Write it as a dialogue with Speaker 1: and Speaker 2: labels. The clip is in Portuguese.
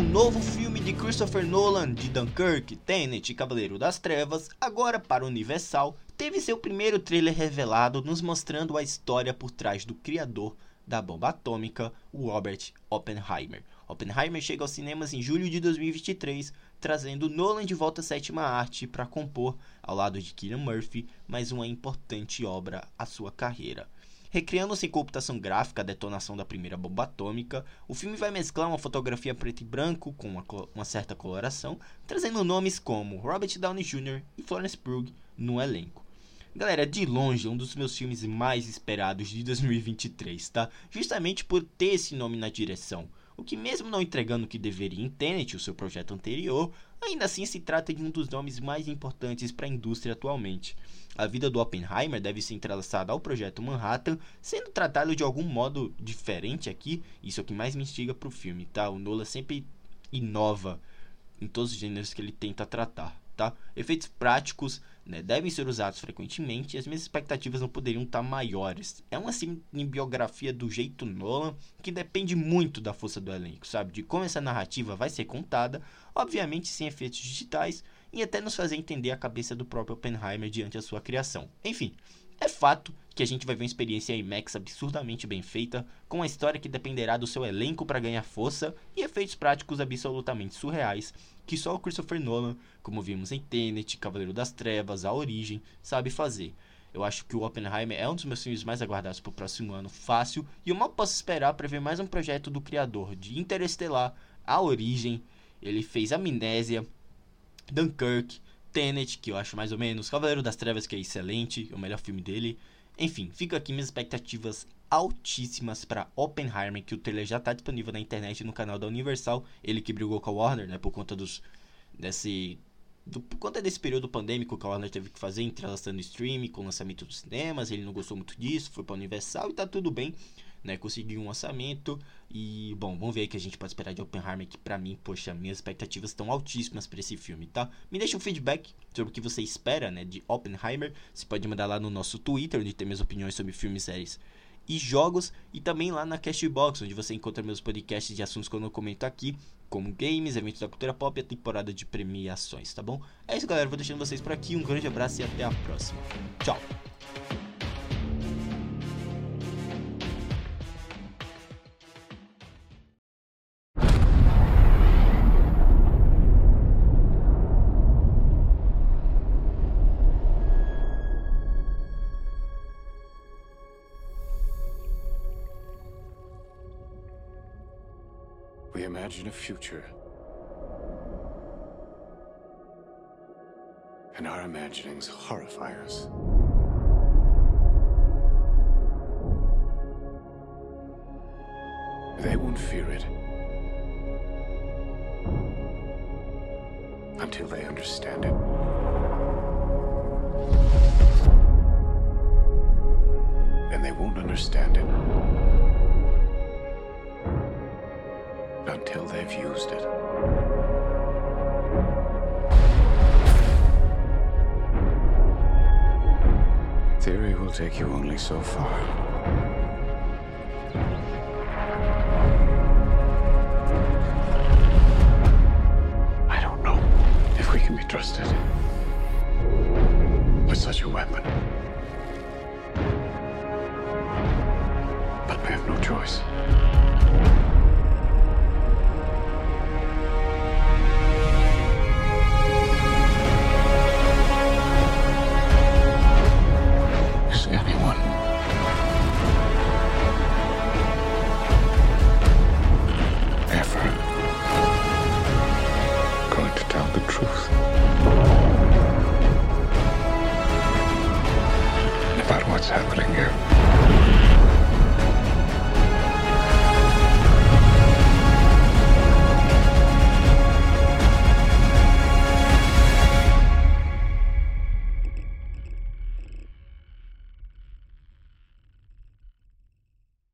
Speaker 1: novo filme de Christopher Nolan de Dunkirk, Tenet e Cavaleiro das Trevas, agora para Universal, teve seu primeiro trailer revelado nos mostrando a história por trás do criador da bomba atômica, Robert Oppenheimer. Oppenheimer chega aos cinemas em julho de 2023, trazendo Nolan de volta à sétima arte para compor, ao lado de Cillian Murphy, mais uma importante obra à sua carreira. Recriando-se em computação gráfica a detonação da primeira bomba atômica, o filme vai mesclar uma fotografia preto e branco com uma, uma certa coloração, trazendo nomes como Robert Downey Jr. e Florence Pugh no elenco. Galera, de longe, um dos meus filmes mais esperados de 2023, tá? Justamente por ter esse nome na direção. O que, mesmo não entregando o que deveria em Tenet, o seu projeto anterior, ainda assim se trata de um dos nomes mais importantes para a indústria atualmente. A vida do Oppenheimer deve ser entrelaçada ao projeto Manhattan, sendo tratado de algum modo diferente aqui. Isso é o que mais me instiga para o filme, tá? O Nolan sempre inova em todos os gêneros que ele tenta tratar, tá? Efeitos práticos né, devem ser usados frequentemente e as minhas expectativas não poderiam estar maiores. É uma biografia do jeito Nolan que depende muito da força do elenco, sabe? De como essa narrativa vai ser contada, obviamente sem efeitos digitais, e até nos fazer entender a cabeça do próprio Oppenheimer diante da sua criação. Enfim, é fato que a gente vai ver uma experiência IMAX absurdamente bem feita, com uma história que dependerá do seu elenco para ganhar força e efeitos práticos absolutamente surreais, que só o Christopher Nolan, como vimos em Tenet, Cavaleiro das Trevas, A Origem, sabe fazer. Eu acho que o Oppenheimer é um dos meus filmes mais aguardados para o próximo ano, fácil, e eu mal posso esperar para ver mais um projeto do criador de Interestelar, A Origem, ele fez Amnésia, Dunkirk, Tenet, que eu acho mais ou menos, Cavaleiro das Trevas, que é excelente, é o melhor filme dele. Enfim, fica aqui minhas expectativas altíssimas para Oppenheimer, que o trailer já está disponível na internet no canal da Universal. Ele que brigou com a Warner, né, por conta dos desse do, por conta desse período pandêmico que a Warner teve que fazer, entrelaçando streaming com o lançamento dos cinemas, ele não gostou muito disso, foi para Universal e tá tudo bem né? Conseguiu um orçamento e, bom, vamos ver o que a gente pode esperar de Oppenheimer, que pra mim, poxa, minhas expectativas estão altíssimas para esse filme, tá? Me deixa um feedback sobre o que você espera, né, de Oppenheimer. Você pode mandar lá no nosso Twitter, onde tem minhas opiniões sobre filmes, séries e jogos, e também lá na Castbox, onde você encontra meus podcasts de assuntos quando eu comento aqui, como games, eventos da cultura pop e a temporada de premiações, tá bom? É isso, galera. Vou deixando vocês por aqui. Um grande abraço e até a próxima. Tchau!
Speaker 2: Imagine a future. And our imaginings horrify us. They won't fear it. Until they understand it. And they won't understand it. Until they've used it. Theory will take you only so far. I don't know if we can be trusted with such a weapon. But we have no choice. here.